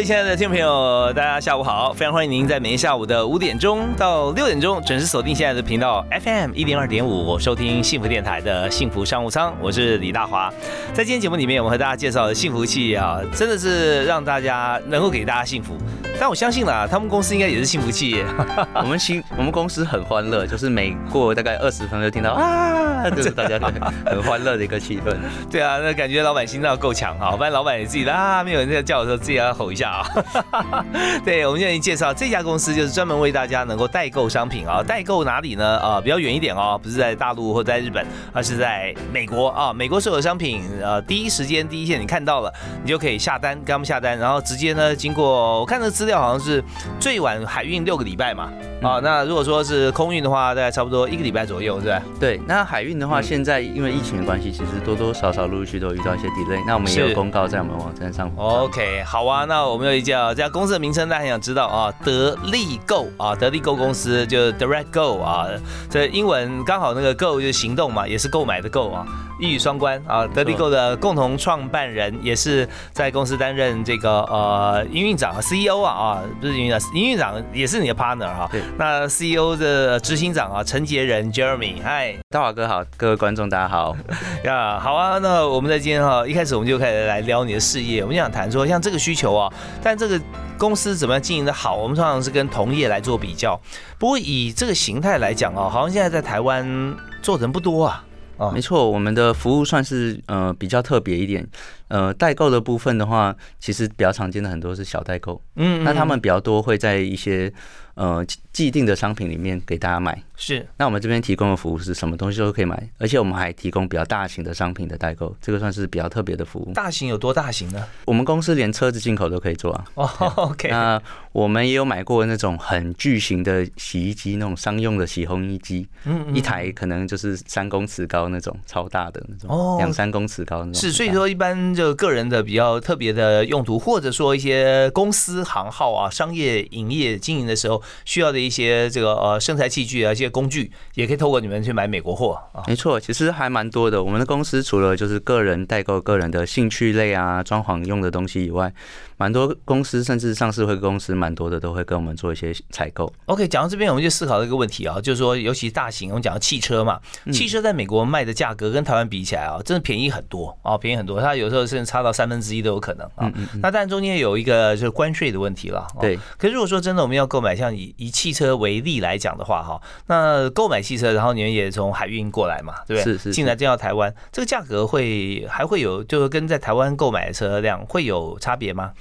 位亲爱的听众朋友，大家下午好！非常欢迎您在每天下午的五点钟到六点钟准时锁定现在的频道 FM 一零二点五，收听幸福电台的幸福商务舱。我是李大华，在今天节目里面，我们和大家介绍的幸福器啊，真的是让大家能够给大家幸福。但我相信啦，他们公司应该也是幸福企业。我们新我们公司很欢乐，就是每过大概二十分钟就听到 啊，就是大家很欢乐的一个气氛。对啊，那感觉老板心脏够强哈，不然老板也自己啊，没有人在叫的时候，自己要吼一下啊。对，我们现在介绍这家公司，就是专门为大家能够代购商品啊。代购哪里呢？啊，比较远一点哦，不是在大陆或在日本，而是在美国啊。美国所有商品，呃，第一时间第一线你看到了，你就可以下单，跟他们下单，然后直接呢，经过我看的资料。好像是最晚海运六个礼拜嘛，啊，那如果说是空运的话，大概差不多一个礼拜左右，是吧？对，那海运的话，现在因为疫情的关系，其实多多少少陆陆续都遇到一些 delay，那我们也有公告在我们网站上。OK，好啊，那我们没有意见啊这家公司的名称，大家很想知道啊，得力购啊，得力购公司就是 Direct Go 啊，这英文刚好那个 Go 就是行动嘛，也是购买的购啊。一语双关啊！德力购的共同创办人，也是在公司担任这个呃营运长和 CEO 啊啊，不是营运长，营运长也是你的 partner 哈。对。那 CEO 的执行长啊，陈杰仁 Jeremy，嗨，大华哥好，各位观众大家好 呀，好啊。那我们在今天哈一开始我们就开始来聊你的事业，我们想谈说像这个需求啊，但这个公司怎么样经营的好，我们通常是跟同业来做比较。不过以这个形态来讲啊，好像现在在台湾做人不多啊。没错，我们的服务算是呃比较特别一点。呃，代购的部分的话，其实比较常见的很多是小代购，嗯，那他们比较多会在一些呃既定的商品里面给大家买。是，那我们这边提供的服务是什么东西都可以买，而且我们还提供比较大型的商品的代购，这个算是比较特别的服务。大型有多大型呢？我们公司连车子进口都可以做啊。哦，OK。那我们也有买过那种很巨型的洗衣机，那种商用的洗烘衣机，嗯，一台可能就是三公尺高那种，超大的那种，哦，两三公尺高那种。是，所以说一般就个人的比较特别的用途，或者说一些公司行号啊、商业营业经营的时候需要的一些这个呃生材器具啊、一些工具也。可以透过你们去买美国货啊？没错，其实还蛮多的。我们的公司除了就是个人代购个人的兴趣类啊、装潢用的东西以外。蛮多公司，甚至上市会公司，蛮多的都会跟我们做一些采购。OK，讲到这边，我们就思考一个问题啊，就是说，尤其大型，我们讲到汽车嘛，汽车在美国卖的价格跟台湾比起来啊，真的便宜很多啊，便宜很多。它有时候甚至差到三分之一都有可能啊。那但中间有一个就是关税的问题了。对。可是如果说真的我们要购买，像以以汽车为例来讲的话，哈，那购买汽车，然后你们也从海运过来嘛，对不对？是是。进来进到台湾，这个价格会还会有，就是跟在台湾购买的车辆会有差别吗？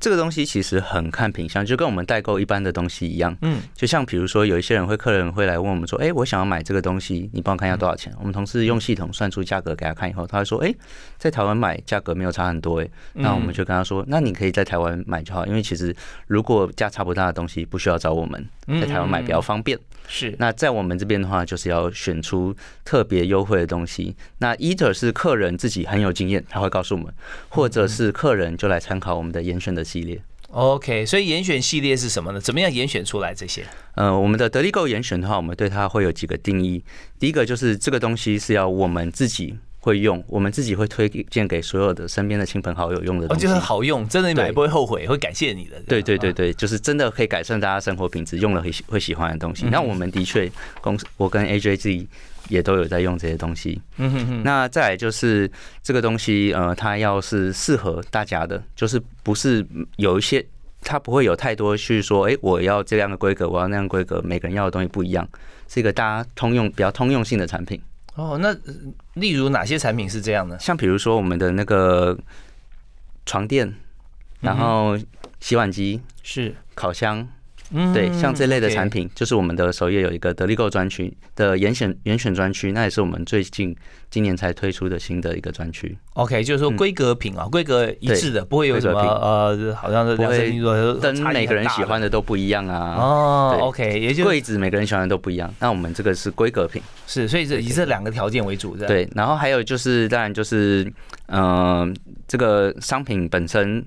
这个东西其实很看品相，就跟我们代购一般的东西一样。嗯，就像比如说，有一些人会客人会来问我们说：“哎，我想要买这个东西，你帮我看一下多少钱？”我们同事用系统算出价格给他看以后，他会说：“哎，在台湾买价格没有差很多。”哎，那我们就跟他说：“那你可以在台湾买就好，因为其实如果价差不大的东西，不需要找我们，在台湾买比较方便。”是。那在我们这边的话，就是要选出特别优惠的东西。那 either 是客人自己很有经验，他会告诉我们，或者是客人就来参考我们的严选的系列。OK，所以严选系列是什么呢？怎么样严选出来这些？呃，我们的得力购严选的话，我们对它会有几个定义。第一个就是这个东西是要我们自己会用，我们自己会推荐给所有的身边的亲朋好友用的东西，就是好用，真的买不会后悔，会感谢你的。对对对对，就是真的可以改善大家生活品质，用了会会喜欢的东西。那我们的确公司，我跟 AJ 自己。也都有在用这些东西，嗯哼哼。那再来就是这个东西，呃，它要是适合大家的，就是不是有一些，它不会有太多去说，哎，我要这样的规格，我要那样规格，每个人要的东西不一样，是一个大家通用、比较通用性的产品。哦，那例如哪些产品是这样的？像比如说我们的那个床垫，然后洗碗机是烤箱。嗯，对，像这类的产品，就是我们的首页有一个得力购专区的严选严选专区，那也是我们最近今年才推出的新的一个专区。OK，就是说规格品啊，规格一致的，不会有什么呃，好像是不会跟每个人喜欢的都不一样啊。哦，OK，也就柜子每个人喜欢的都不一样。那我们这个是规格品，是，所以是以这两个条件为主的。对，然后还有就是，当然就是，嗯，这个商品本身。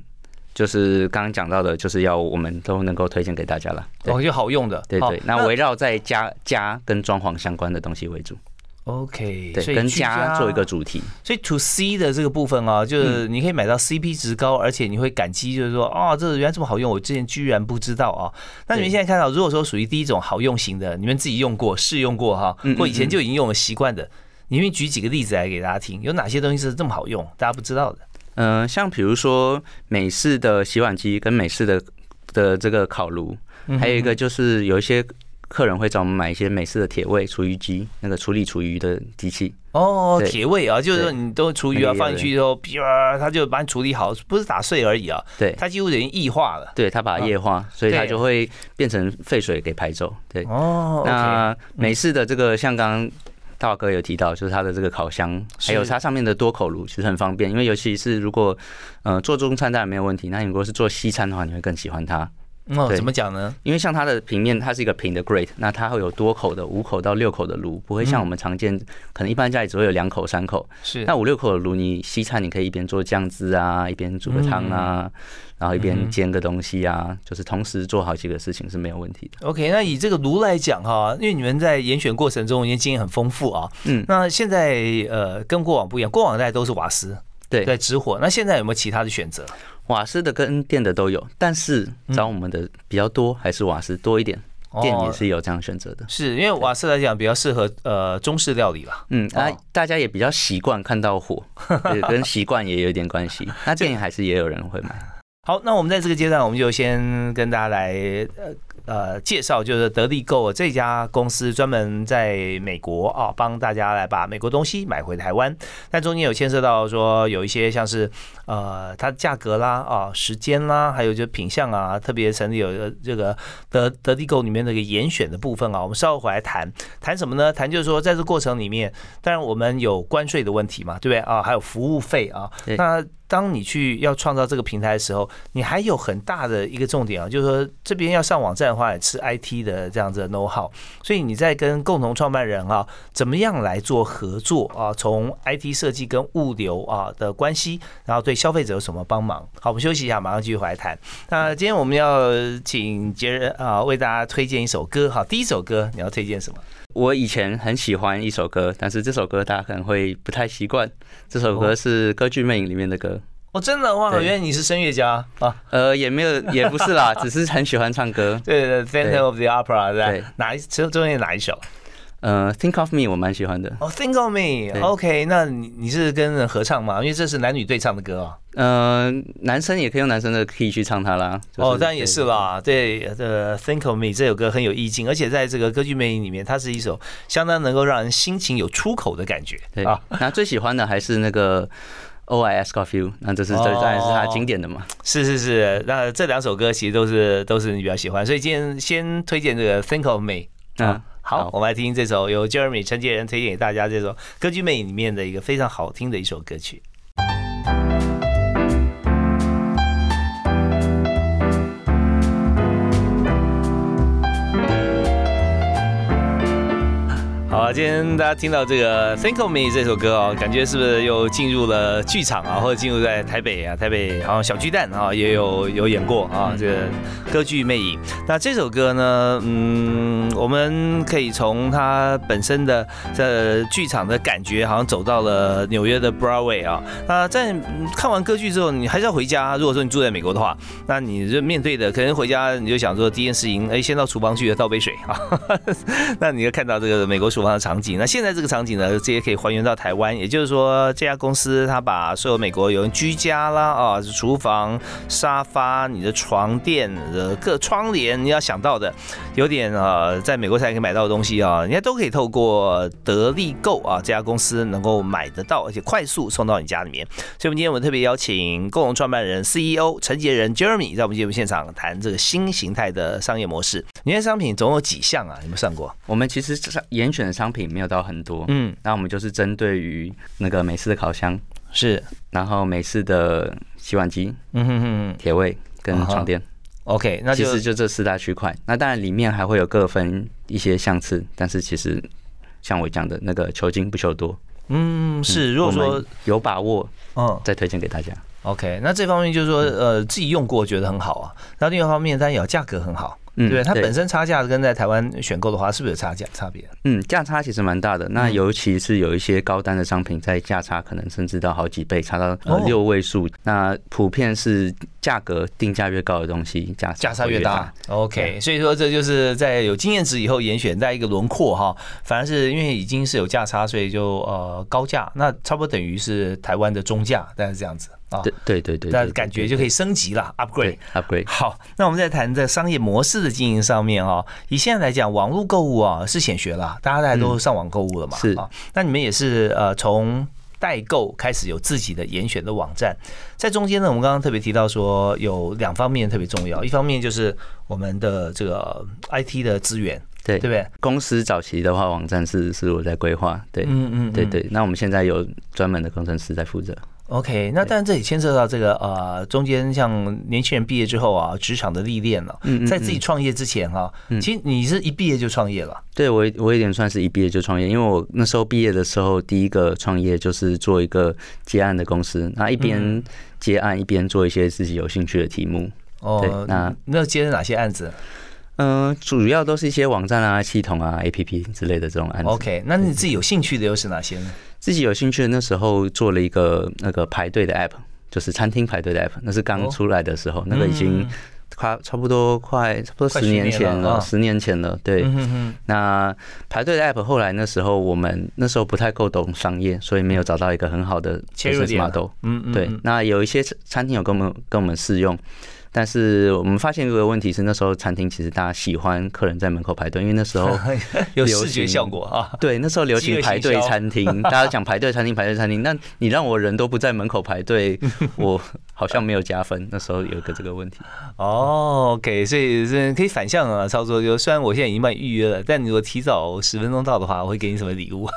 就是刚刚讲到的，就是要我们都能够推荐给大家了。哦，就好用的，对对。那围绕在家家跟装潢相关的东西为主。OK，对，跟家做一个主题。所以 To C 的这个部分啊，就是你可以买到 CP 值高，而且你会感激，就是说，哦，这原来这么好用，我之前居然不知道啊。那你们现在看到，如果说属于第一种好用型的，你们自己用过、试用过哈，或以前就已经用了习惯的，你们举几个例子来给大家听，有哪些东西是这么好用，大家不知道的？嗯，像比如说美式的洗碗机跟美式的的这个烤炉，还有一个就是有一些客人会找我们买一些美式的铁味厨余机，那个处理厨余的机器。哦，铁味啊，就是说你都厨余啊放进去之后，啪，它就把你处理好，不是打碎而已啊。对，它几乎等于液化了。对，它把它液化，所以它就会变成废水给排走。对，哦，那美式的这个像刚刚。大哥有提到，就是它的这个烤箱，还有它上面的多口炉，其实很方便。因为尤其是如果呃做中餐当然没有问题，那你如果是做西餐的话，你会更喜欢它。哦，怎么讲呢？因为像它的平面，它是一个平的 grate，那它会有多口的五口到六口的炉，不会像我们常见，可能一般家里只会有两口三口。是，那五六口的炉，你西餐你可以一边做酱汁啊，一边煮个汤啊。然后一边煎个东西啊，就是同时做好几个事情是没有问题的。OK，那以这个炉来讲哈，因为你们在严选过程中已经经验很丰富啊。嗯。那现在呃跟过往不一样，过往大家都是瓦斯，对，在直火。那现在有没有其他的选择？瓦斯的跟电的都有，但是找我们的比较多还是瓦斯多一点，电也是有这样选择的。是因为瓦斯来讲比较适合呃中式料理吧？嗯，啊，大家也比较习惯看到火，跟习惯也有一点关系。那电还是也有人会买。好，那我们在这个阶段，我们就先跟大家来呃。呃，介绍就是得力购这家公司专门在美国啊，帮大家来把美国东西买回台湾。但中间有牵涉到说有一些像是呃它的价格啦啊时间啦，还有就品相啊，特别成立有这个得得力购里面那个严选的部分啊。我们稍后回来谈谈什么呢？谈就是说在这过程里面，当然我们有关税的问题嘛，对不对啊？还有服务费啊。那当你去要创造这个平台的时候，你还有很大的一个重点啊，就是说这边要上网站的。话吃 IT 的这样子的 know how，所以你在跟共同创办人啊，怎么样来做合作啊？从 IT 设计跟物流啊的关系，然后对消费者有什么帮忙？好，我们休息一下，马上继续回来谈。那今天我们要请杰人啊，为大家推荐一首歌。好，第一首歌你要推荐什么？我以前很喜欢一首歌，但是这首歌大家可能会不太习惯。这首歌是《歌剧魅影》里面的歌。哦，真的哇！原来你是声乐家啊？呃，也没有，也不是啦，只是很喜欢唱歌。对对，Phantom of the Opera，对，哪一中中间哪一首？呃，Think of Me，我蛮喜欢的。哦，Think of Me，OK，那你你是跟人合唱吗？因为这是男女对唱的歌啊。呃，男生也可以用男生的 key 去唱它啦。哦，当然也是啦。对，呃 Think of Me 这首歌很有意境，而且在这个歌剧魅影里面，它是一首相当能够让人心情有出口的感觉。对啊，那最喜欢的还是那个。O I ask of you，那这是这当然是他经典的嘛？是是是，那这两首歌其实都是都是你比较喜欢，所以今天先推荐这个 Think of Me。嗯，好，我们来听听这首由 Jeremy 陈杰仁推荐给大家这首歌剧魅影里面的一个非常好听的一首歌曲。好，今天大家听到这个《Think of Me》这首歌哦，感觉是不是又进入了剧场啊，或者进入在台北啊？台北好像小巨蛋啊，也有有演过啊，这个歌剧魅影。那这首歌呢，嗯，我们可以从它本身的这剧场的感觉，好像走到了纽约的 Broadway 啊。那在看完歌剧之后，你还是要回家。如果说你住在美国的话，那你就面对的可能回家你就想说第一件事情，哎，先到厨房去倒杯水啊。那你就看到这个美国厨房。场景。那现在这个场景呢，这也可以还原到台湾，也就是说，这家公司它把所有美国有人居家啦啊，厨房、沙发、你的床垫、呃各窗帘，你要想到的，有点呃，在美国才可以买到的东西啊，人家都可以透过得力购啊这家公司能够买得到，而且快速送到你家里面。所以，我们今天我们特别邀请共同创办人 CEO 陈杰仁 Jeremy 在我们节目现场谈这个新形态的商业模式。你的商品总有几项啊？有没有算过？我们其实严选的商商品没有到很多，嗯，那我们就是针对于那个美式的烤箱是，然后美式的洗碗机，嗯哼哼，铁位跟床垫，OK，那其实就这四大区块。那当然里面还会有各分一些相次，但是其实像我讲的那个求精不求多。嗯，是。如果说有把握，嗯，再推荐给大家。OK，那这方面就是说，呃，自己用过觉得很好啊。然后另外一方面，当然也价格很好。嗯，对，它本身差价跟在台湾选购的话，是不是有差价差别？嗯，价差其实蛮大的。那尤其是有一些高端的商品，在价差可能甚至到好几倍，差到六位数。那普遍是价格定价越高的东西，价价差越大。OK，所以说这就是在有经验值以后严选在一个轮廓哈，反而是因为已经是有价差，所以就呃高价，那差不多等于是台湾的中价，但是这样子。对对对对，那感觉就可以升级了，upgrade，upgrade。好，那我们再谈在商业模式的经营上面哈，以现在来讲，网络购物啊是显学了，大家大家都上网购物了嘛，是啊。那你们也是呃从代购开始有自己的严选的网站，在中间呢，我们刚刚特别提到说有两方面特别重要，一方面就是我们的这个 IT 的资源，对对不对？公司早期的话，网站是是我在规划，对，嗯嗯，对对。那我们现在有专门的工程师在负责。OK，那但这里牵涉到这个呃，中间像年轻人毕业之后啊，职场的历练了，嗯在自己创业之前哈，其实你是一毕业就创业了。对我，我有点算是一毕业就创业，因为我那时候毕业的时候，第一个创业就是做一个接案的公司，那一边接案一边做一些自己有兴趣的题目。哦，那那接了哪些案子？嗯，主要都是一些网站啊、系统啊、APP 之类的这种案子。OK，那你自己有兴趣的又是哪些呢？自己有兴趣的那时候做了一个那个排队的 App，就是餐厅排队的 App，那是刚出来的时候，那个已经快差不多快差不多十年前了，十年前了。对，那排队的 App 后来那时候我们那时候不太够懂商业，所以没有找到一个很好的切入点。嗯嗯，对，那有一些餐厅有跟我们跟我们试用。但是我们发现一个问题是，那时候餐厅其实大家喜欢客人在门口排队，因为那时候 有视觉效果啊。对，那时候流行排队餐厅，大家讲排队餐厅，排队餐厅。那你让我人都不在门口排队，我好像没有加分。那时候有一个这个问题。哦，OK，所以是可以反向啊操作。就虽然我现在已经帮你预约了，但你如果提早十分钟到的话，我会给你什么礼物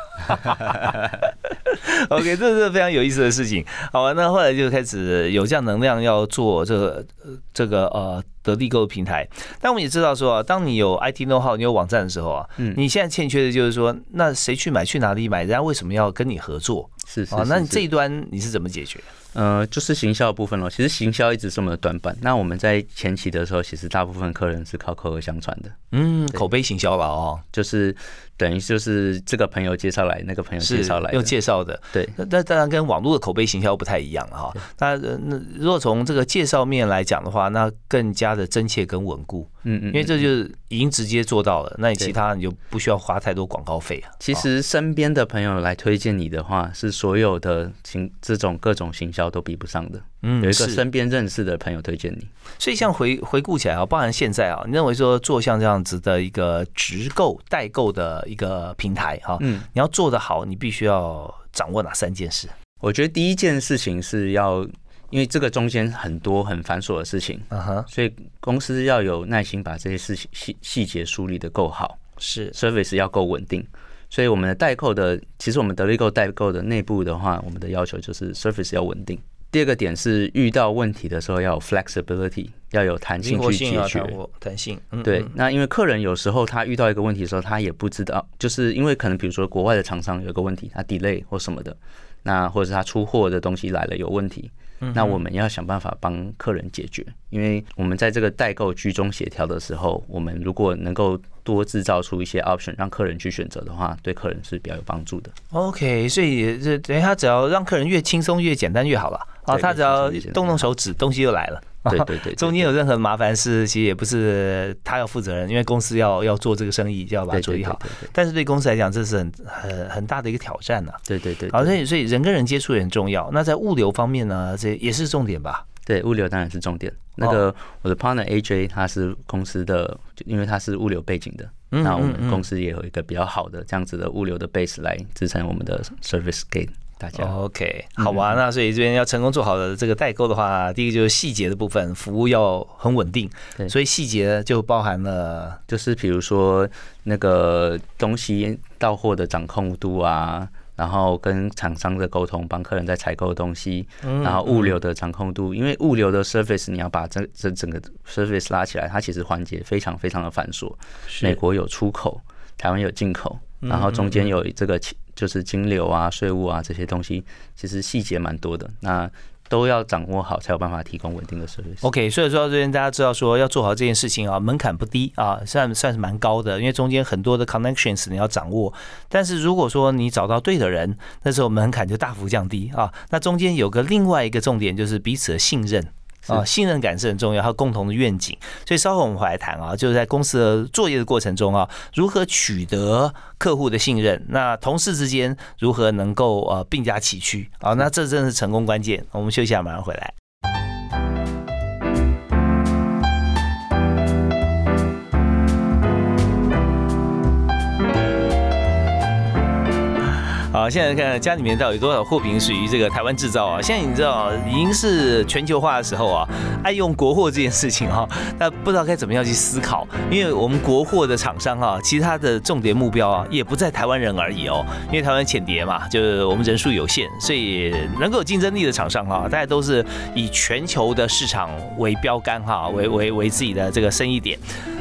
OK，这是非常有意思的事情。好，那后来就开始有这样能量要做这个。这个呃，得力购平台，但我们也知道说啊，当你有 IT know how，你有网站的时候啊，嗯，你现在欠缺的就是说，那谁去买，去哪里买，人家为什么要跟你合作？是啊，那你这一端你是怎么解决？呃，就是行销部分咯。其实行销一直是我们的短板。那我们在前期的时候，其实大部分客人是靠口耳相传的。嗯，口碑行销吧哦，就是等于就是这个朋友介绍来，那个朋友介绍来，用介绍的。对，那当然跟网络的口碑行销不太一样哈。那那如果从这个介绍面来讲的话，那更加的真切跟稳固。嗯嗯，因为这就是已经直接做到了，那你其他你就不需要花太多广告费啊。其实身边的朋友来推荐你的话，是所有的行这种各种行销都比不上的。嗯，有一个身边认识的朋友推荐你，所以像回回顾起来啊，包含现在啊，你认为说做像这样子的一个直购代购的一个平台哈，嗯，你要做得好，你必须要掌握哪三件事？我觉得第一件事情是要。因为这个中间很多很繁琐的事情，嗯哼，所以公司要有耐心把这些事情细细节梳理的够好，是 service 要够稳定。所以我们的代购的，其实我们德力购代购的内部的话，我们的要求就是 service 要稳定。第二个点是遇到问题的时候要有 flexibility，要有弹性去解决。弹性，对。那因为客人有时候他遇到一个问题的时候，他也不知道，就是因为可能比如说国外的厂商有个问题，他 delay 或什么的，那或者是他出货的东西来了有问题。那我们要想办法帮客人解决，因为我们在这个代购居中协调的时候，我们如果能够多制造出一些 option 让客人去选择的话，对客人是比较有帮助的。OK，所以这等于他只要让客人越轻松越简单越好了啊，他只要动动手指，东西就来了。对对 对，中间有任何麻烦事，其实也不是他要负责任，因为公司要要做这个生意，就要把它处理好。但是对公司来讲，这是很很很大的一个挑战呢。对对对，好，所以所以人跟人接触也很重要。那在物流方面呢，这也是重点吧？对，物流当然是重点。那个我的 partner AJ 他是公司的，因为他是物流背景的，那我们公司也有一个比较好的这样子的物流的 base 来支撑我们的 service 给大家。OK，好吧，那所以这边要成功做好的这个代购的话，第一个就是细节的部分，服务要很稳定。对，所以细节就包含了，就是比如说那个东西到货的掌控度啊。然后跟厂商的沟通，帮客人在采购东西，然后物流的掌控度，因为物流的 service 你要把这这整个 service 拉起来，它其实环节非常非常的繁琐。美国有出口，台湾有进口，然后中间有这个就是金流啊、税务啊这些东西，其实细节蛮多的。那都要掌握好，才有办法提供稳定的收益。OK，所以说这边大家知道说要做好这件事情啊，门槛不低啊，算算是蛮高的，因为中间很多的 connections 你要掌握。但是如果说你找到对的人，那时候门槛就大幅降低啊。那中间有个另外一个重点就是彼此的信任。啊，信任感是很重要，还有共同的愿景。所以稍后我们会来谈啊，就是在公司的作业的过程中啊，如何取得客户的信任？那同事之间如何能够呃并驾齐驱？啊，那这正是成功关键。我们休息下，马上回来。现在看家里面到底有多少货品属于这个台湾制造啊？现在你知道已经是全球化的时候啊，爱用国货这件事情哈，那不知道该怎么样去思考，因为我们国货的厂商哈，其他的重点目标啊，也不在台湾人而已哦，因为台湾浅碟嘛，就是我们人数有限，所以能够有竞争力的厂商哈，大家都是以全球的市场为标杆哈，为为为自己的这个生意点。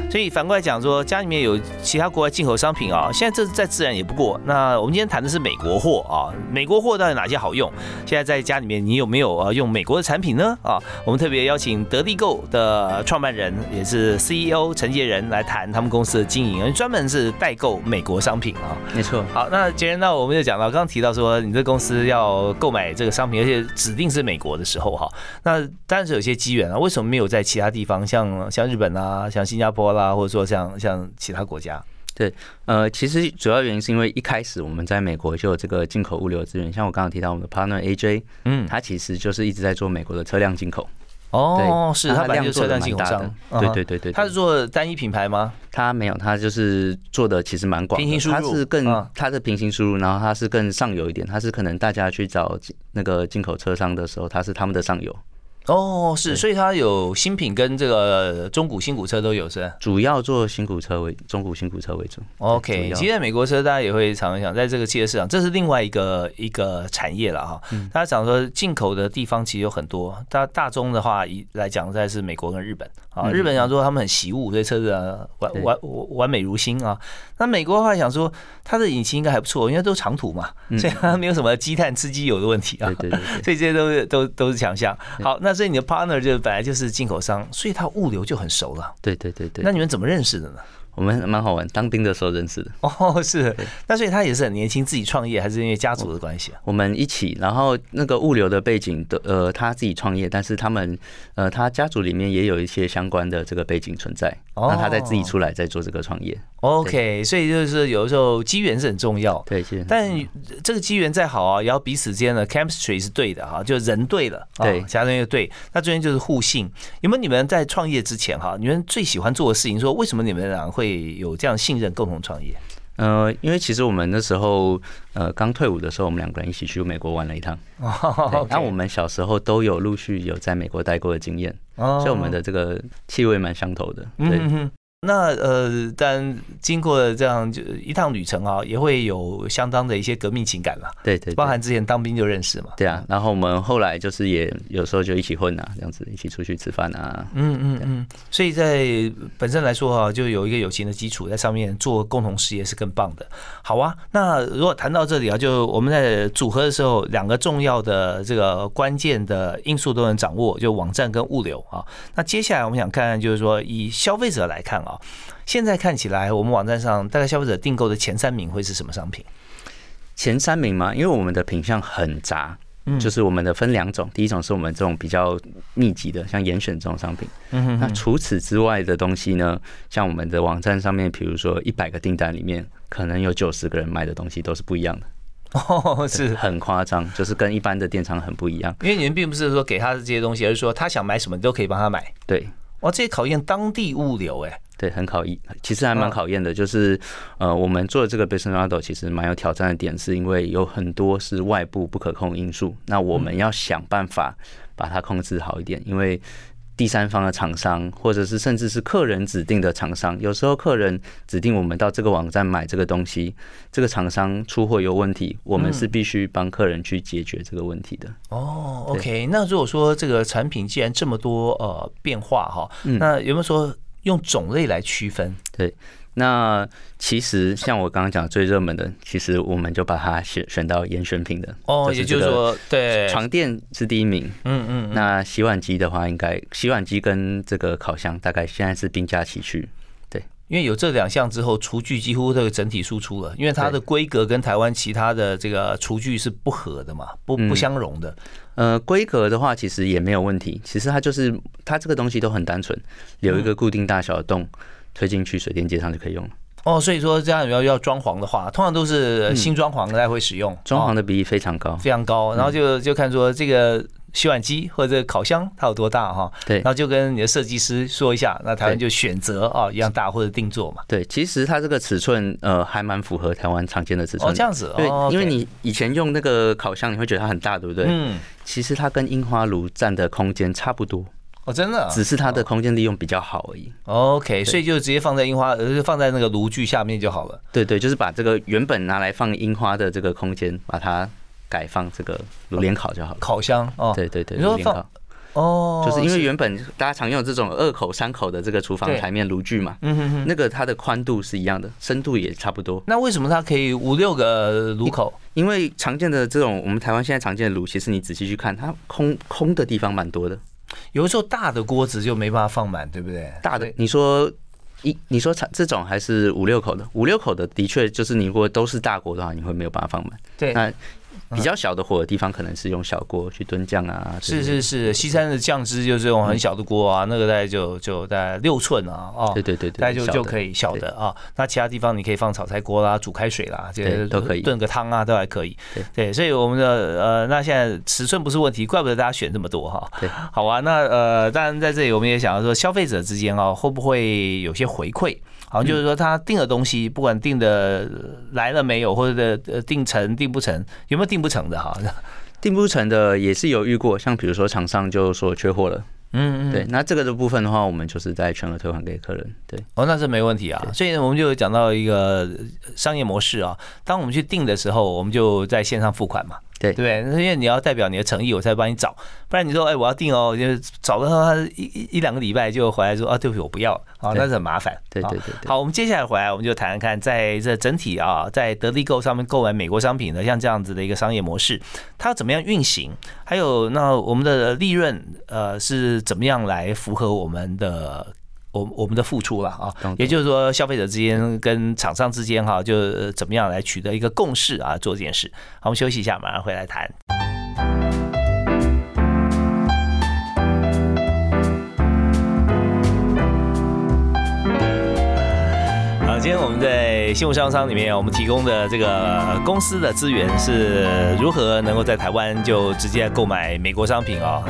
所以反过来讲，说家里面有其他国外进口商品啊，现在这再自然也不过。那我们今天谈的是美国货啊，美国货到底哪些好用？现在在家里面你有没有呃用美国的产品呢？啊，我们特别邀请得力购的创办人也是 CEO 陈杰仁来谈他们公司的经营，专门是代购美国商品啊。没错。好，那杰仁，那我们就讲到刚刚提到说你这公司要购买这个商品，而且指定是美国的时候哈，那当然是有些机缘啊。为什么没有在其他地方，像像日本啊，像新加坡啦？啊，或者说像像其他国家，对，呃，其实主要原因是因为一开始我们在美国就有这个进口物流资源，像我刚刚提到我们的 partner AJ，嗯，他其实就是一直在做美国的车辆进口。哦，是他本来就车辆进口商，对对对对。他是做单一品牌吗？他没有，他就是做的其实蛮广，平行输入，他是更他是平行输入，然后他是更上游一点，他是可能大家去找那个进口车商的时候，他是他们的上游。哦，是，所以它有新品跟这个中古新古车都有，是主要做新古车为中古新古车为主。OK，其实在美国车大家也会常想，在这个汽车市场，这是另外一个一个产业了哈。大家想说进口的地方其实有很多，大大宗的话一来讲，在是美国跟日本啊。日本想说他们很习武，所以车子完完完美如新啊。那美国的话想说，它的引擎应该还不错，因为都是长途嘛，所以它没有什么积碳吃机油的问题啊。对对对，所以 这些都是都都是强项。好，那所以你的 partner 就本来就是进口商，所以他物流就很熟了。对对对对。那你们怎么认识的呢？我们蛮好玩，当兵的时候认识的。哦，是。那所以他也是很年轻，自己创业，还是因为家族的关系啊？我们一起，然后那个物流的背景的，呃，他自己创业，但是他们，呃，他家族里面也有一些相关的这个背景存在。哦那他再自己出来再做这个创业。OK，所以就是有的时候机缘是很重要。对，但这个机缘再好啊，也要彼此之间的 chemistry 是对的哈，就人对了，对，其他人又对，那中间就是互信。有没有你们在创业之前哈，你们最喜欢做的事情？说为什么你们俩会有这样信任，共同创业？呃，因为其实我们那时候呃刚退伍的时候，我们两个人一起去美国玩了一趟。那我们小时候都有陆续有在美国待过的经验，所以我们的这个气味蛮相投的。对。那呃，但经过这样就一趟旅程啊，也会有相当的一些革命情感了。对对，包含之前当兵就认识嘛。对啊，然后我们后来就是也有时候就一起混啊，这样子一起出去吃饭啊。嗯嗯嗯，所以在本身来说啊，就有一个友情的基础在上面，做共同事业是更棒的。好啊，那如果谈到这里啊，就我们在组合的时候，两个重要的这个关键的因素都能掌握，就网站跟物流啊。那接下来我们想看看，就是说以消费者来看啊。现在看起来，我们网站上大概消费者订购的前三名会是什么商品？前三名吗？因为我们的品相很杂，就是我们的分两种，第一种是我们这种比较密集的，像严选这种商品。嗯那除此之外的东西呢，像我们的网站上面，比如说一百个订单里面，可能有九十个人买的东西都是不一样的。哦，是很夸张，就是跟一般的电商很不一样。因为你们并不是说给他的这些东西，而是说他想买什么，你都可以帮他买。对，哇，这也考验当地物流，哎。对，很考验，其实还蛮考验的。就是，呃，我们做的这个 business model 其实蛮有挑战的点，是因为有很多是外部不可控因素。那我们要想办法把它控制好一点，因为第三方的厂商，或者是甚至是客人指定的厂商，有时候客人指定我们到这个网站买这个东西，这个厂商出货有问题，我们是必须帮客人去解决这个问题的。哦，OK，那如果说这个产品既然这么多呃变化哈，那有没有说？用种类来区分，对。那其实像我刚刚讲最热门的，其实我们就把它选选到严选品的。哦，也就是说，对，床垫是第一名。嗯嗯。那洗碗机的话，应该洗碗机跟这个烤箱大概现在是并驾齐驱。对，因为有这两项之后，厨具几乎这个整体输出了，因为它的规格跟台湾其他的这个厨具是不合的嘛，不不相容的。呃，规格的话其实也没有问题，其实它就是它这个东西都很单纯，留一个固定大小的洞，推进去水电接上就可以用了。哦，所以说这样要要装潢的话，通常都是新装潢才会使用，装潢的比例非常高，非常高。然后就就看说这个。洗碗机或者烤箱它有多大哈？对，然后就跟你的设计师说一下，那台湾就选择啊一样大或者定做嘛。对，其实它这个尺寸呃还蛮符合台湾常见的尺寸。哦，这样子。对，因为你以前用那个烤箱，你会觉得它很大，对不对？嗯。其实它跟樱花炉占的空间差不多。哦，真的。只是它的空间利用比较好而已。OK，所以就直接放在樱花，呃，放在那个炉具下面就好了。对对，就是把这个原本拿来放樱花的这个空间，把它。改放这个炉连烤就好了，烤箱哦，对对对，你说放哦，就是因为原本大家常用这种二口三口的这个厨房台面炉具嘛，嗯哼哼，那个它的宽度是一样的，深度也差不多。那为什么它可以五六个炉口？因为常见的这种我们台湾现在常见的炉，其实你仔细去看，它空空的地方蛮多的。有的时候大的锅子就没办法放满，对不对？大的，你说一你说这种还是五六口的？五六口的的确就是你如果都是大锅的话，你会没有办法放满。对，那。比较小的火的地方，可能是用小锅去炖酱啊。是是是，西餐的酱汁就是用很小的锅啊，那个大概就就大概六寸啊，哦，对对对大概就就可以小的啊。那其他地方你可以放炒菜锅啦，煮开水啦，这些都可以炖个汤啊，都还可以。对，所以我们的呃，那现在尺寸不是问题，怪不得大家选这么多哈。对，好啊，那呃，当然在这里我们也想要说，消费者之间啊，会不会有些回馈？好像就是说，他订的东西，不管订的来了没有，或者的订成订不成，有没有订不成的哈？订不成的也是有遇过，像比如说厂商就说缺货了，嗯嗯，对，那这个的部分的话，我们就是在全额退还给客人，对，哦，那是没问题啊。所以我们就讲到一个商业模式啊，当我们去订的时候，我们就在线上付款嘛。对对，因为你要代表你的诚意，我才帮你找，不然你说哎我要订哦，就找到他一一两个礼拜就回来说啊对不起我不要，啊那是很麻烦。对对对。好，我们接下来回来我们就谈谈看，在这整体啊，在得力购上面购买美国商品的像这样子的一个商业模式，它怎么样运行？还有那我们的利润呃是怎么样来符合我们的？我我们的付出了啊，也就是说，消费者之间跟厂商之间哈，就怎么样来取得一个共识啊，做这件事。好，我们休息一下，马上回来谈。今天我们在新闻商商里面，我们提供的这个公司的资源是如何能够在台湾就直接购买美国商品啊？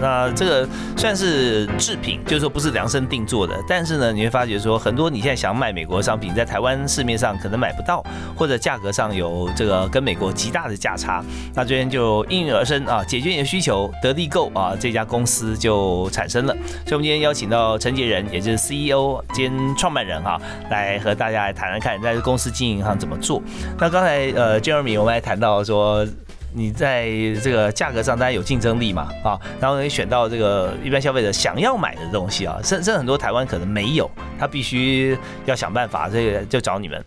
那这个算是制品，就是说不是量身定做的，但是呢，你会发觉说很多你现在想买美国商品，在台湾市面上可能买不到，或者价格上有这个跟美国极大的价差。那这边就应运而生啊，解决你的需求，得力购啊这家公司就产生了。所以，我们今天邀请到陈杰仁，也就是 CEO 兼创办人哈，来和大。大家来谈谈看，在公司经营上怎么做？那刚才呃，Jeremy 我们还谈到说，你在这个价格上大家有竞争力嘛，啊，然后你选到这个一般消费者想要买的东西啊，甚甚很多台湾可能没有，他必须要想办法，这个就找你们。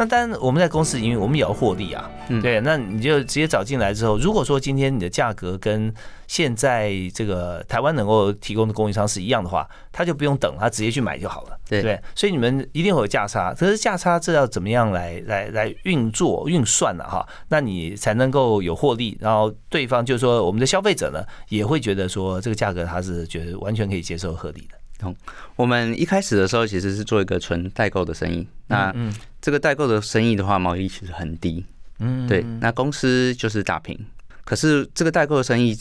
那当然我们在公司营运，我们也要获利啊。对，那你就直接找进来之后，如果说今天你的价格跟现在这个台湾能够提供的供应商是一样的话，他就不用等，他直接去买就好了，对？所以你们一定会有价差，可是价差这要怎么样来来来运作运算呢？哈，那你才能够有获利，然后对方就是说我们的消费者呢也会觉得说这个价格他是觉得完全可以接受合理的。嗯，我们一开始的时候其实是做一个纯代购的生意，那这个代购的生意的话，毛利其实很低，嗯，对，那公司就是打平，可是这个代购的生意。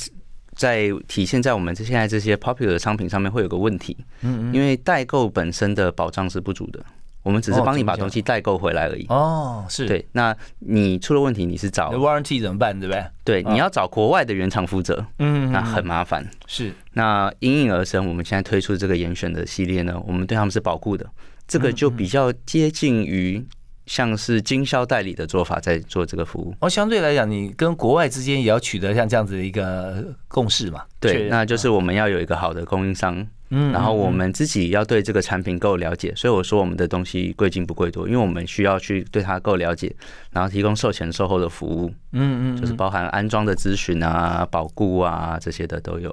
在体现在我们这现在这些 popular 的商品上面会有个问题，嗯嗯，因为代购本身的保障是不足的，我们只是帮你把东西代购回来而已。哦，是对。那你出了问题，你是找 warranty 怎么办？对不对？对，你要找国外的原厂负责，嗯，那很麻烦。是。那应运而生，我们现在推出这个严选的系列呢，我们对他们是保护的，这个就比较接近于。像是经销代理的做法，在做这个服务。哦，相对来讲，你跟国外之间也要取得像这样子的一个共识嘛？对，那就是我们要有一个好的供应商，嗯，然后我们自己要对这个产品够了解。所以我说我们的东西贵精不贵多，因为我们需要去对它够了解，然后提供售前售后的服务。嗯嗯，就是包含安装的咨询啊、保固啊这些的都有。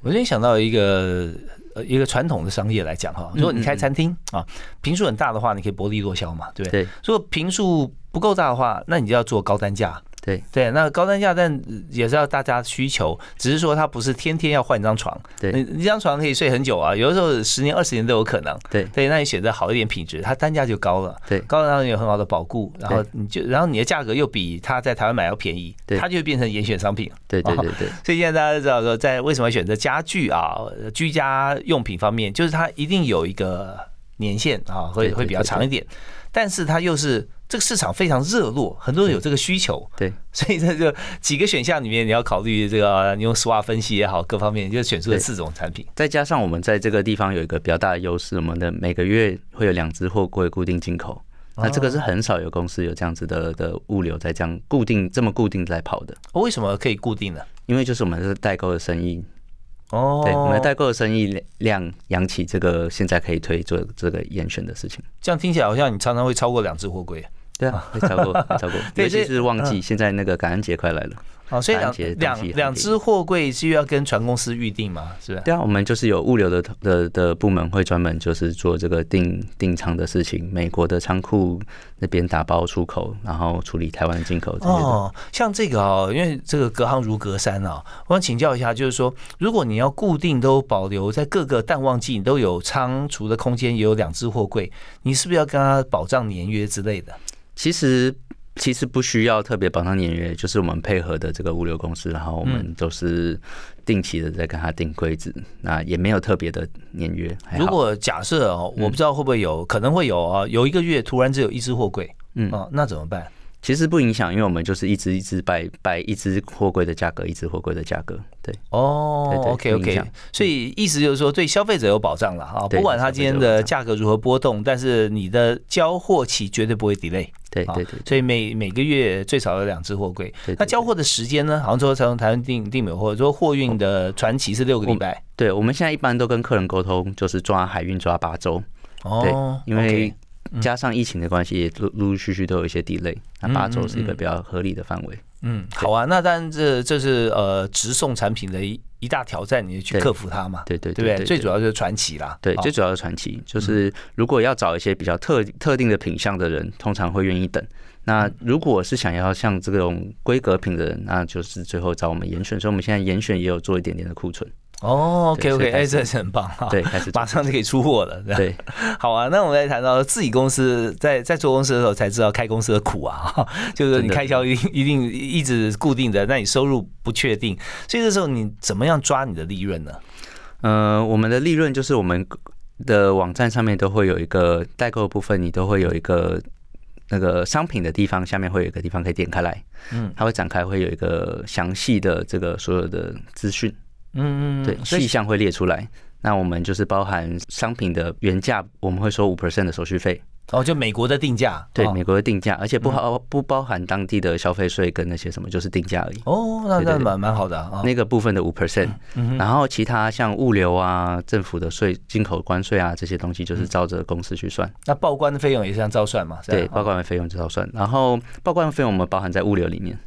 我今天想到一个。呃，一个传统的商业来讲哈，如果你开餐厅啊，平数很大的话，你可以薄利多销嘛，对不对？如果平数不够大的话，那你就要做高单价。对对，那高单价，但也是要大家需求，只是说它不是天天要换一张床。对，你一张床可以睡很久啊，有的时候十年、二十年都有可能。对对，那你选择好一点品质，它单价就高了。对，高然后有很好的保固，然后你就然后你的价格又比他在台湾买要便宜，它就会变成严选商品。对对对对。所以现在大家都知道说，在为什么选择家具啊、居家用品方面，就是它一定有一个年限啊，会会比较长一点，但是它又是。这个市场非常热络，很多人有这个需求，对，所以在这几个选项里面，你要考虑这个，你用 SWOT 分析也好，各方面就选出了四种产品。再加上我们在这个地方有一个比较大的优势，我们的每个月会有两只货柜固定进口，那这个是很少有公司有这样子的的物流在这样固定这么固定在跑的。为什么可以固定呢？因为就是我们是代购的生意。哦，对，我们代购的生意量扬起这个现在可以推做这个严选的事情。这样听起来好像你常常会超过两只货柜。对啊，会超过，会超过。尤其是旺季，现在那个感恩节快来了。哦，所以两两两只货柜是要跟船公司预定吗？是吧？对啊，我们就是有物流的的的部门会专门就是做这个订订仓的事情。美国的仓库那边打包出口，然后处理台湾进口这些哦，像这个哦，因为这个隔行如隔山啊，我想请教一下，就是说，如果你要固定都保留在各个淡旺季，你都有仓储的空间，也有两只货柜，你是不是要跟他保障年约之类的？其实其实不需要特别保障年约，就是我们配合的这个物流公司，然后我们都是定期的在跟他订柜子，那也没有特别的年约。如果假设哦，我不知道会不会有可能会有啊，有一个月突然只有一只货柜，嗯，那怎么办？其实不影响，因为我们就是一只一只摆摆一只货柜的价格，一只货柜的价格，对。哦，OK OK，所以意思就是说对消费者有保障了啊，不管他今天的价格如何波动，但是你的交货期绝对不会 delay。对对对。所以每每个月最少有两只货柜。那交货的时间呢？好像说从台湾订订美货，说货运的传奇是六个礼拜。对，我们现在一般都跟客人沟通，就是抓海运抓八周。哦，因为。加上疫情的关系，也陆陆陆续续都有一些 delay，那八周是一个比较合理的范围。嗯，好啊，那当然这这是呃直送产品的一一大挑战，你去克服它嘛？对对对？最主要就是传奇啦。对，最主要是传奇，就是如果要找一些比较特特定的品相的人，通常会愿意等。那如果是想要像这种规格品的人，那就是最后找我们严选。所以我们现在严选也有做一点点的库存。哦，OK OK，哎，这是很棒哈，对，开始 马上就可以出货了，对，好啊。那我们来谈到自己公司，在在做公司的时候才知道开公司的苦啊，就是你开销一定一定一直固定的，那你收入不确定，所以这时候你怎么样抓你的利润呢？呃，我们的利润就是我们的网站上面都会有一个代购部分，你都会有一个那个商品的地方，下面会有一个地方可以点开来，嗯，它会展开，会有一个详细的这个所有的资讯。嗯嗯，对，细项会列出来。那我们就是包含商品的原价，我们会收五 percent 的手续费。哦，就美国的定价，对，哦美国的定价，而且不包不包含当地的消费税跟那些什么，就是定价而已。哦，那那蛮蛮好的啊。那个部分的五 percent，嗯然后其他像物流啊、政府的税、进口关税啊这些东西，就是照着公司去算。那报关的费用也是这样照算嘛？对，报关的费用就照算。然后报关的费用我们包含在物流里面，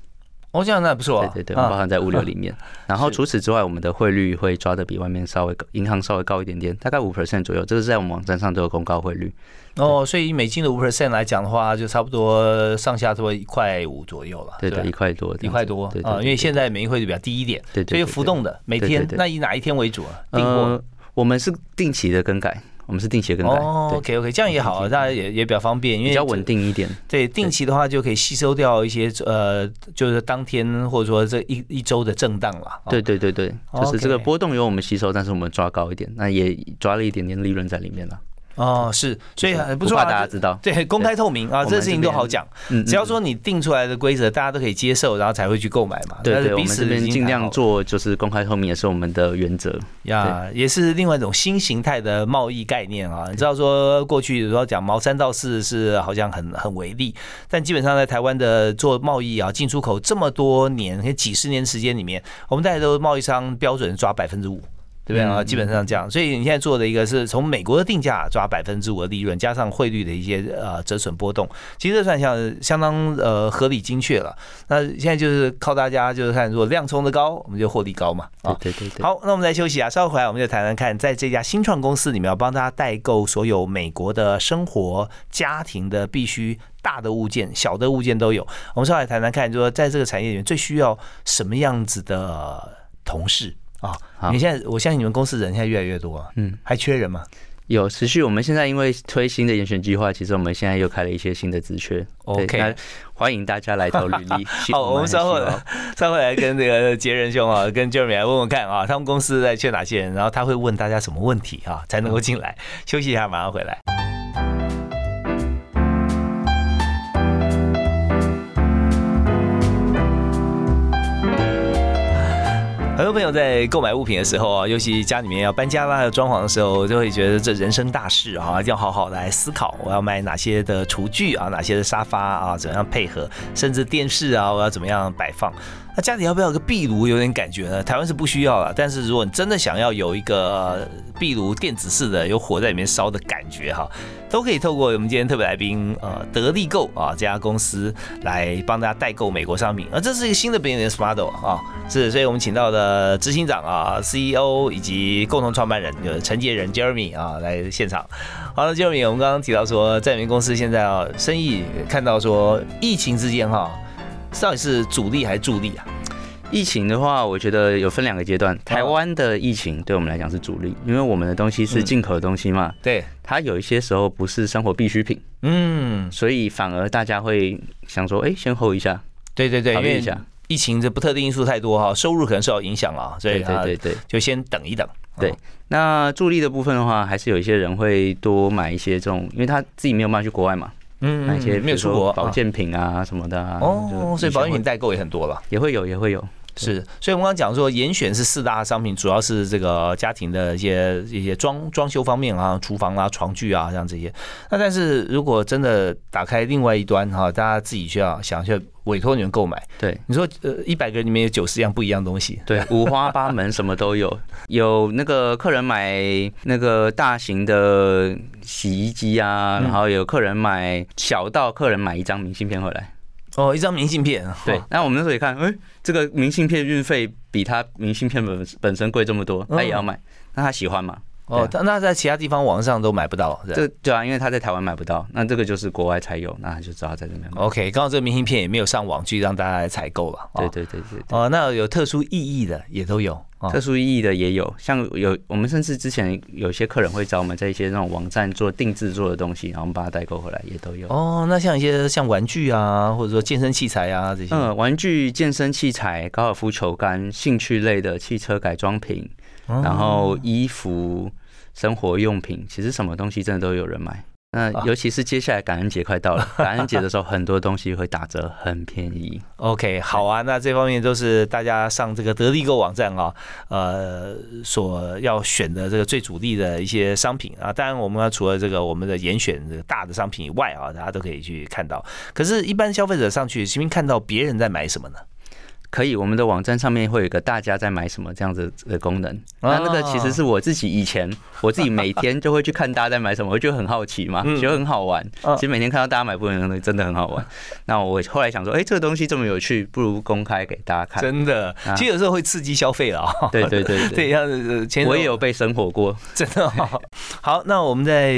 哦，这样那不错啊。对对对，我们包啊含在物流里面。然后除此之外，我们的汇率会抓的比外面稍微高，银行稍微高一点点，大概五 percent 左右。这个是在我们网站上都有公告汇率。哦，所以以美金的五 percent 来讲的话，就差不多上下差不多一块五左右了。对对，一块多一块多啊，因为现在美金汇率比较低一点，对对所以浮动的每天那以哪一天为主啊？订货。呃，我们是定期的更改，我们是定期的更改，哦对，，OK OK，这样也好啊，大家也也比较方便，因为比较稳。定一点。对，定期的话就可以吸收掉一些呃，就是当天或者说这一一周的震荡了。哦对，对对对，就是这个波动由我们吸收，但是我们抓高一点，那也抓了一点点利润在里面了。哦，是，所以很不错怕啊，大家知道。对，公开透明啊，这事情都好讲。嗯，只要嗯说你定出来的规则，大家都可以接受，然后才会去购买嘛。对对，彼此们这边尽量做就是公开透明，也是我们的原则。呀，也是另外一种新形态的贸易概念啊。你知道说过去有时候讲毛三到四是好像很很违例，但基本上在台湾的做贸易啊，进出口这么多年，几十年时间里面，我们大家都贸易商标准抓百分之五。对不对啊？嗯基本上这样，所以你现在做的一个是从美国的定价抓百分之五的利润，加上汇率的一些呃折损波动，其实这算像相当呃合理精确了。那现在就是靠大家就是看，如果量冲的高，我们就获利高嘛啊。对对对对。好，那我们再休息啊，稍后回来我们就谈谈看，在这家新创公司里面，要帮大家代购所有美国的生活、家庭的必须大的物件、小的物件都有。我们稍后来谈谈看，就说在这个产业里面最需要什么样子的同事啊？好你现在，我相信你们公司人现在越来越多啊，嗯，还缺人吗？有持续，我们现在因为推新的严选计划，其实我们现在又开了一些新的职缺。OK 那欢迎大家来投履历。希好，我们稍后稍后来跟这个杰仁兄啊，跟 Jeremy 来问问看啊，他们公司在缺哪些人，然后他会问大家什么问题啊，才能够进来。休息一下，马上回来。朋友在购买物品的时候啊，尤其家里面要搬家啦、要装潢的时候，就会觉得这人生大事啊，要好好来思考，我要买哪些的厨具啊，哪些的沙发啊，怎样配合，甚至电视啊，我要怎么样摆放。那家里要不要有个壁炉？有点感觉呢。台湾是不需要了，但是如果你真的想要有一个壁炉电子式的，有火在里面烧的感觉哈，都可以透过我们今天特别来宾呃得力购啊这家公司来帮大家代购美国商品，而这是一个新的 business model 啊，是，所以我们请到的执行长啊 CEO 以及共同创办人就是陈杰仁 Jeremy 啊来现场。好了，Jeremy，我们刚刚提到说，在你们公司现在啊生意看到说疫情之间哈。到底是主力还是助力啊？疫情的话，我觉得有分两个阶哦段。台湾的疫情对我们来讲是主力，因为我们的东西是进口的东西嘛，对，它有一些时候不是生活必需品，嗯，所以反而大家会想说，哎，先 hold 一下，对对对，考虑一下。疫情这不特定因素太多哈，收入可能受到影响啊，所以对对啊对对。就先等一等。对哦那助力的部分的话，还是有一些人会多买一些这种，因为他自己没有办法去国外嘛，嗯买一些没有出国保健品啊什么的啊。哦，所以保健品代购也很多了。也会有，也会有。是，所以我们刚刚讲说，严选是四大商品，主要是这个家庭的一些一些装装修方面啊，厨房啊、床具啊，像这些。那但是如果真的打开另外一端哈，大家自己需要想去委托你们购买。对你说呃，一百个人里面有九十样不一样东西。对，五花八门，什么都有。有那个客人买那个大型的洗衣机啊，嗯然后有客人买小到客人买一张明信片回来。哦，一张明信片。对哦，那我们那时候也看，哎，这个明信片运费比他明信片本本身贵这么多，他也要买，那他喜欢吗？哦，他那在其他地方网上都买不到，这对啊，因为他在台湾买不到，那这个就是国外才有，那他就知道在这边买。OK，刚好这个明信片也没有上网去让大家来采购了。哦对对对对对。哦，那有特殊意义的也都有。哦特殊意义的也有，像有我们甚至之前有些客人会找我们在一些那种网站做定制做的东西，然后我们把它代购回来也都有。哦，那像一些像玩具啊，或者说健身器材啊这些。嗯，玩具、健身器材、高尔夫球杆、兴趣类的汽车改装品，哦然后衣服、生活用品，其实什么东西真的都有人买。那尤其是接下来感恩节快到了，感恩节的时候很多东西会打折，很便宜。OK，好啊，那这方面都是大家上这个得力购网站啊，呃，所要选的这个最主力的一些商品啊。当然，我们要除了这个我们的严选这个大的商品以外啊，大家都可以去看到。可是，一般消费者上去，是不是看到别人在买什么呢？可以，我们的网站上面会有一个大家在买什么这样子的功能。那那个其实是我自己以前我自己每天就会去看大家在买什么，我就很好奇嘛，觉得很好玩。其实每天看到大家买不同的东西，真的很好玩。那我后来想说，哎，这个东西这么有趣，不如公开给大家看。真的，其实有时候会刺激消费了 啊。对对对 对，像前我也有被生火过，真的。好，那我们在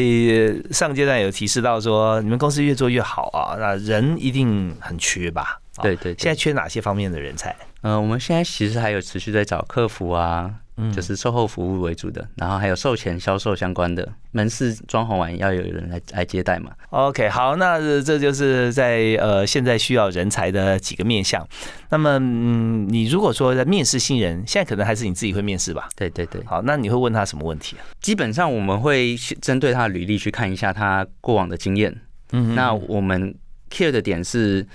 上阶段有提示到说，你们公司越做越好啊，那人一定很缺吧？对对。现在缺哪些方面的人才？呃，我们现在其实还有持续在找客服啊，就是售后服务为主的，然后还有售前销售相关的门市装潢完要有人来来接待嘛。OK，好，那这就是在呃现在需要人才的几个面向。那么，嗯，你如果说在面试新人，现在可能还是你自己会面试吧？对对对。好，那你会问他什么问题啊？基本上我们会针对他的履历去看一下他过往的经验。嗯，那我们 care 的点是。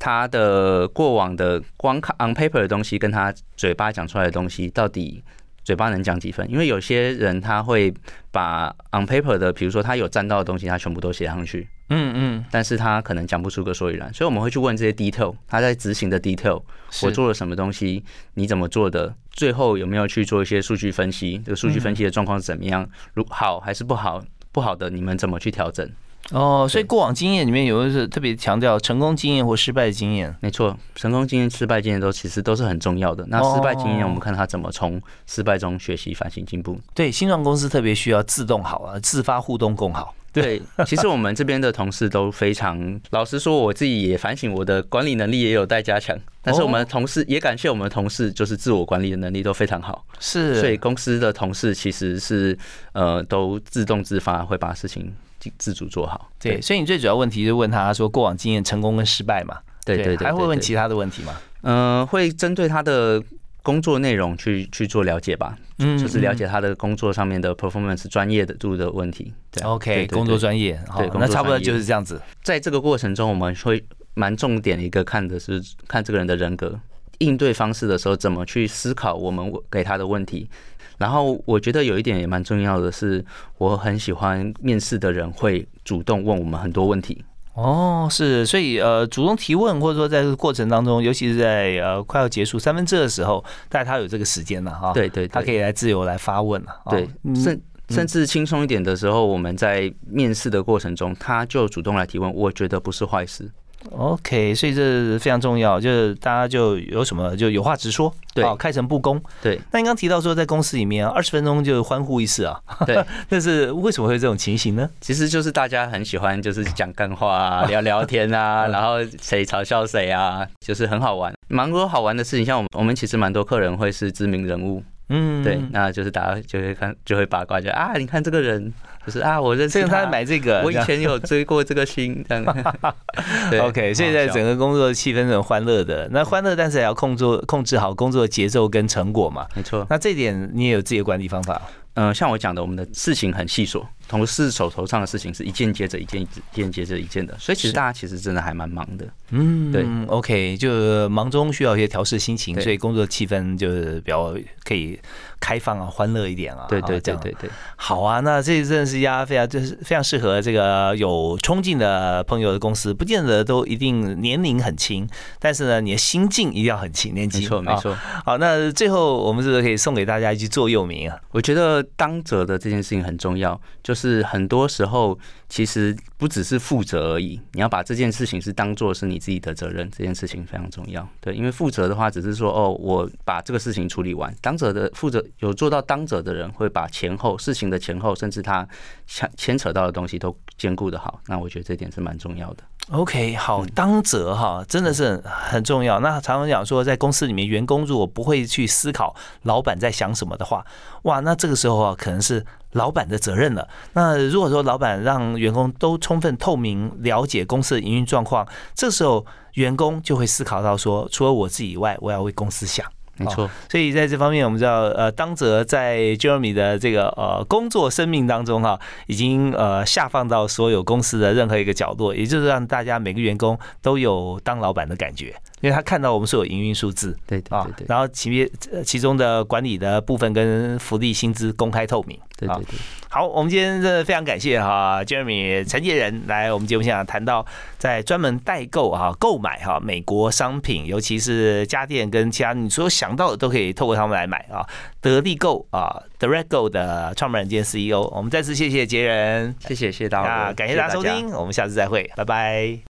他的过往的光看 on paper 的东西，跟他嘴巴讲出来的东西，到底嘴巴能讲几分？因为有些人他会把 on paper 的，比如说他有占到的东西，他全部都写上去。嗯嗯。但是他可能讲不出个所以然，所以我们会去问这些 detail，他在执行的 detail，我做了什么东西？你怎么做的？最后有没有去做一些数据分析？这个数据分析的状况是怎么样？如好还是不好？不好的你们怎么去调整？哦，所以过往经验里面有的是特别强调成功经验或失败的经验。没错，成功经验、失败经验都其实都是很重要的。那失败经验，我们看他怎么从失败中学习、反省、进步。对，新创公司特别需要自动好啊，自发互动更好。对，其实我们这边的同事都非常老实说，我自己也反省，我的管理能力也有待加强。但是我们同事也感谢我们的同事，就是自我管理的能力都非常好。是，所以公司的同事其实是呃都自动自发会把事情。自主做好，对，所以你最主要问题是问他说过往经验成功跟失败嘛？对对对，还会问其他的问题吗？嗯，会针对他的工作内容去去做了解吧，嗯，就是了解他的工作上面的 performance 专业的度的问题。对，OK，工作专业，对，那差不多就是这样子。在这个过程中，我们会蛮重点一个看的是看这个人的人格应对方式的时候，怎么去思考我们给他的问题。然后我觉得有一点也蛮重要的是，我很喜欢面试的人会主动问我们很多问题。哦，是，所以呃，主动提问或者说在这个过程当中，尤其是在呃快要结束三分之二的时候，但他有这个时间了哈。对对，他可以来自由来发问了。对，甚甚至轻松一点的时候，我们在面试的过程中，他就主动来提问，我觉得不是坏事。OK，所以这非常重要，就是大家就有什么就有话直说，对，开诚布公。对，那你刚提到说在公司里面二十分钟就欢呼一次啊，对，但是为什么会这种情形呢？其实就是大家很喜欢就是讲干话啊，聊聊天啊，然后谁嘲笑谁啊，就是很好玩，蛮多好玩的事情。像我们我们其实蛮多客人会是知名人物。嗯，对，那就是大家就会看，就会八卦，就啊，你看这个人，就是啊，我认识他，买这个，我以前有追过这个星，这样。OK，现在整个工作气氛是很欢乐的，那欢乐，但是也要控制控制好工作节奏跟成果嘛。没错，那这点你也有自己的管理方法。嗯，像我讲的，我们的事情很细琐，同事手头上的事情是一件接着一件，一件接着一件的，所以其实大家其实真的还蛮忙的。嗯，对，OK，就忙中需要一些调试心情，所以工作气氛就是比较可以。开放啊，欢乐一点啊，对对对对对，好啊，那这真的是一家非常就是非常适合这个有冲劲的朋友的公司，不见得都一定年龄很轻，但是呢，你的心境一定要很轻，年轻，没错没错。好，那最后我们是不是可以送给大家一句座右铭啊？我觉得当者的这件事情很重要，就是是很多时候其实不只是负责而已，你要把这件事情是当做是你自己的责任，这件事情非常重要。对，因为负责的话只是说哦，我把这个事情处理完，当者的负责。有做到当者的人，会把前后事情的前后，甚至他牵牵扯到的东西都兼顾的好。那我觉得这点是蛮重要的。OK，好，当责哈，真的是很重要。那常常讲说，在公司里面，员工如果不会去思考老板在想什么的话，哇，那这个时候啊，可能是老板的责任了。那如果说老板让员工都充分透明了解公司的营运状况，这时候员工就会思考到说，除了我自己以外，我要为公司想。没错。所以在这方面，我们知道，呃，当泽在 Jeremy 的这个呃工作生命当中哈，已经呃下放到所有公司的任何一个角落，也就是让大家每个员工都有当老板的感觉。因为他看到我们是有营运数字，对对对，然后其别其中的管理的部分跟福利薪资公开透明，对对对。好，我们今天真的非常感谢哈，Jeremy 陈杰仁来我们节目现场谈到在专门代购哈购买哈美国商品，尤其是家电跟其他你所有想到的都可以透过他们来买啊，得力购啊，Direct Go 的创办人兼 CEO，我们再次谢谢杰仁，谢谢谢谢大家，感谢大家收听，我们下次再会，拜拜。